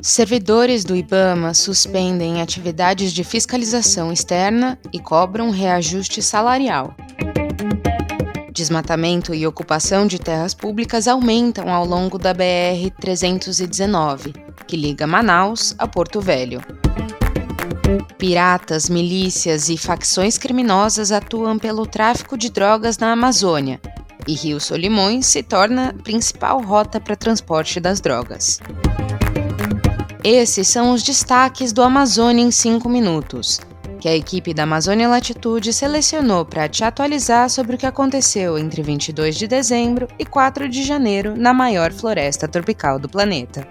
Servidores do IBAMA suspendem atividades de fiscalização externa e cobram reajuste salarial. Desmatamento e ocupação de terras públicas aumentam ao longo da BR-319, que liga Manaus a Porto Velho. Piratas, milícias e facções criminosas atuam pelo tráfico de drogas na Amazônia, e Rio Solimões se torna principal rota para transporte das drogas. Esses são os destaques do Amazônia em 5 minutos que a equipe da Amazônia Latitude selecionou para te atualizar sobre o que aconteceu entre 22 de dezembro e 4 de janeiro na maior floresta tropical do planeta.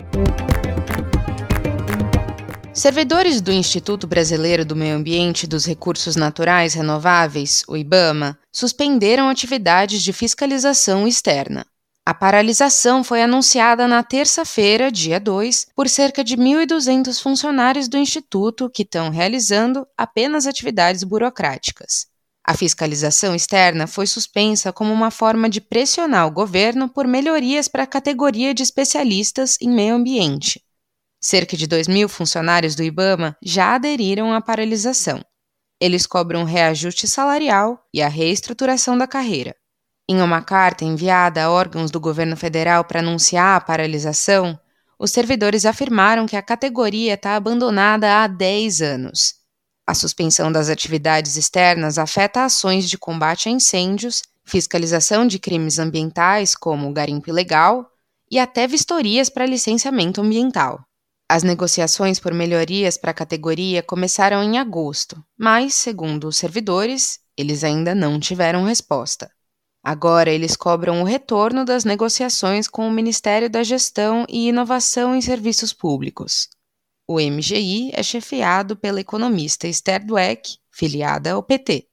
Servidores do Instituto Brasileiro do Meio Ambiente e dos Recursos Naturais Renováveis, o IBAMA, suspenderam atividades de fiscalização externa. A paralisação foi anunciada na terça-feira, dia 2, por cerca de 1.200 funcionários do Instituto que estão realizando apenas atividades burocráticas. A fiscalização externa foi suspensa como uma forma de pressionar o governo por melhorias para a categoria de especialistas em meio ambiente. Cerca de 2 mil funcionários do IBAMA já aderiram à paralisação. Eles cobram reajuste salarial e a reestruturação da carreira. Em uma carta enviada a órgãos do governo federal para anunciar a paralisação, os servidores afirmaram que a categoria está abandonada há 10 anos. A suspensão das atividades externas afeta ações de combate a incêndios, fiscalização de crimes ambientais, como garimpo ilegal, e até vistorias para licenciamento ambiental. As negociações por melhorias para a categoria começaram em agosto, mas, segundo os servidores, eles ainda não tiveram resposta. Agora eles cobram o retorno das negociações com o Ministério da Gestão e Inovação em Serviços Públicos. O MGI é chefiado pela economista Esther Dweck, filiada ao PT.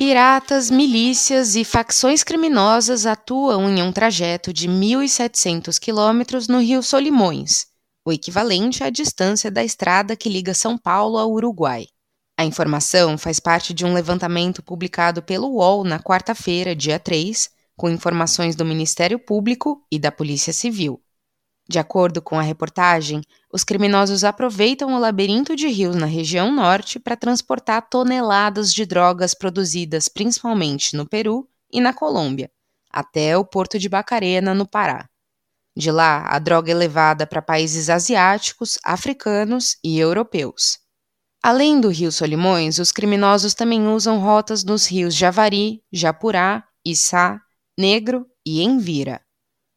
Piratas, milícias e facções criminosas atuam em um trajeto de 1.700 quilômetros no Rio Solimões, o equivalente à distância da estrada que liga São Paulo ao Uruguai. A informação faz parte de um levantamento publicado pelo UOL na quarta-feira, dia 3, com informações do Ministério Público e da Polícia Civil. De acordo com a reportagem, os criminosos aproveitam o labirinto de rios na região norte para transportar toneladas de drogas produzidas principalmente no Peru e na Colômbia, até o porto de Bacarena, no Pará. De lá, a droga é levada para países asiáticos, africanos e europeus. Além do rio Solimões, os criminosos também usam rotas nos rios Javari, Japurá, Içá, Negro e Envira.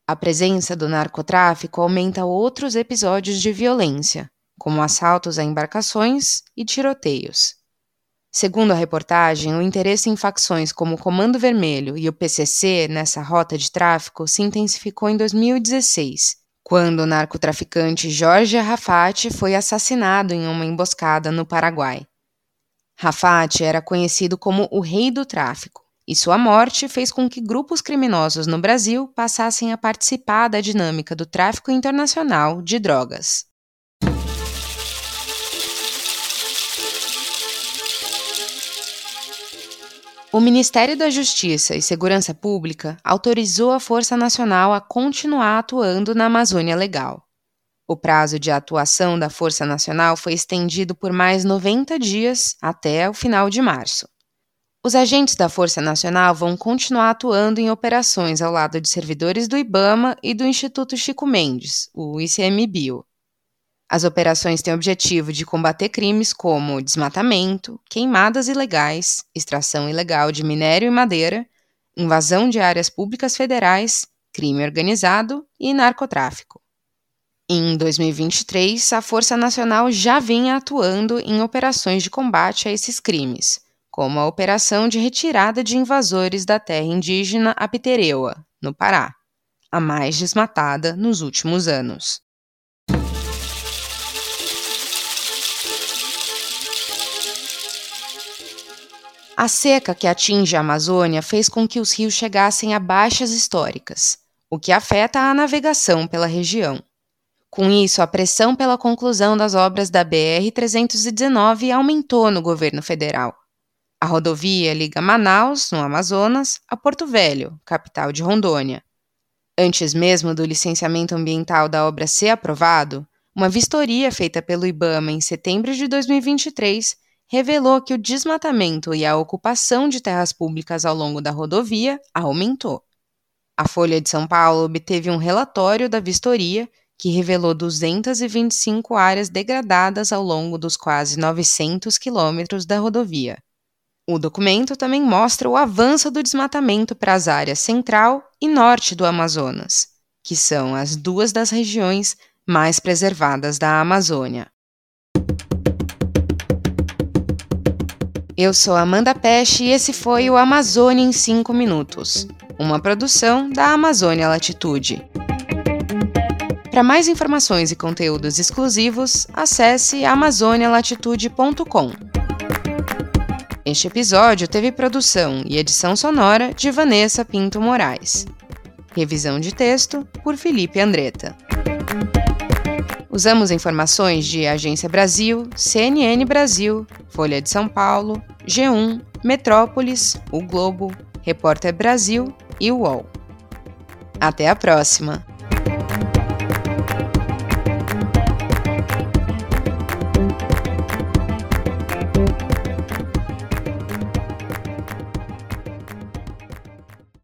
A presença do narcotráfico aumenta outros episódios de violência, como assaltos a embarcações e tiroteios. Segundo a reportagem, o interesse em facções como o Comando Vermelho e o PCC nessa rota de tráfico se intensificou em 2016, quando o narcotraficante Jorge Rafati foi assassinado em uma emboscada no Paraguai. Rafati era conhecido como o rei do tráfico, e sua morte fez com que grupos criminosos no Brasil passassem a participar da dinâmica do tráfico internacional de drogas. O Ministério da Justiça e Segurança Pública autorizou a Força Nacional a continuar atuando na Amazônia Legal. O prazo de atuação da Força Nacional foi estendido por mais 90 dias até o final de março. Os agentes da Força Nacional vão continuar atuando em operações ao lado de servidores do IBAMA e do Instituto Chico Mendes, o ICMBio. As operações têm o objetivo de combater crimes como desmatamento, queimadas ilegais, extração ilegal de minério e madeira, invasão de áreas públicas federais, crime organizado e narcotráfico. Em 2023, a Força Nacional já vinha atuando em operações de combate a esses crimes, como a Operação de Retirada de Invasores da Terra Indígena Apitereua, no Pará, a mais desmatada nos últimos anos. A seca que atinge a Amazônia fez com que os rios chegassem a baixas históricas, o que afeta a navegação pela região. Com isso, a pressão pela conclusão das obras da BR-319 aumentou no governo federal. A rodovia liga Manaus, no Amazonas, a Porto Velho, capital de Rondônia. Antes mesmo do licenciamento ambiental da obra ser aprovado, uma vistoria feita pelo IBAMA em setembro de 2023 revelou que o desmatamento e a ocupação de terras públicas ao longo da rodovia aumentou. A Folha de São Paulo obteve um relatório da vistoria que revelou 225 áreas degradadas ao longo dos quase 900 quilômetros da rodovia. O documento também mostra o avanço do desmatamento para as áreas central e norte do Amazonas, que são as duas das regiões mais preservadas da Amazônia. Eu sou Amanda Peste e esse foi o Amazônia em 5 Minutos, uma produção da Amazônia Latitude. Para mais informações e conteúdos exclusivos, acesse amazonialatitude.com. Este episódio teve produção e edição sonora de Vanessa Pinto Moraes. Revisão de texto por Felipe Andretta. Usamos informações de Agência Brasil, CNN Brasil, Folha de São Paulo, G1, Metrópolis, O Globo, Repórter Brasil e UOL. Até a próxima!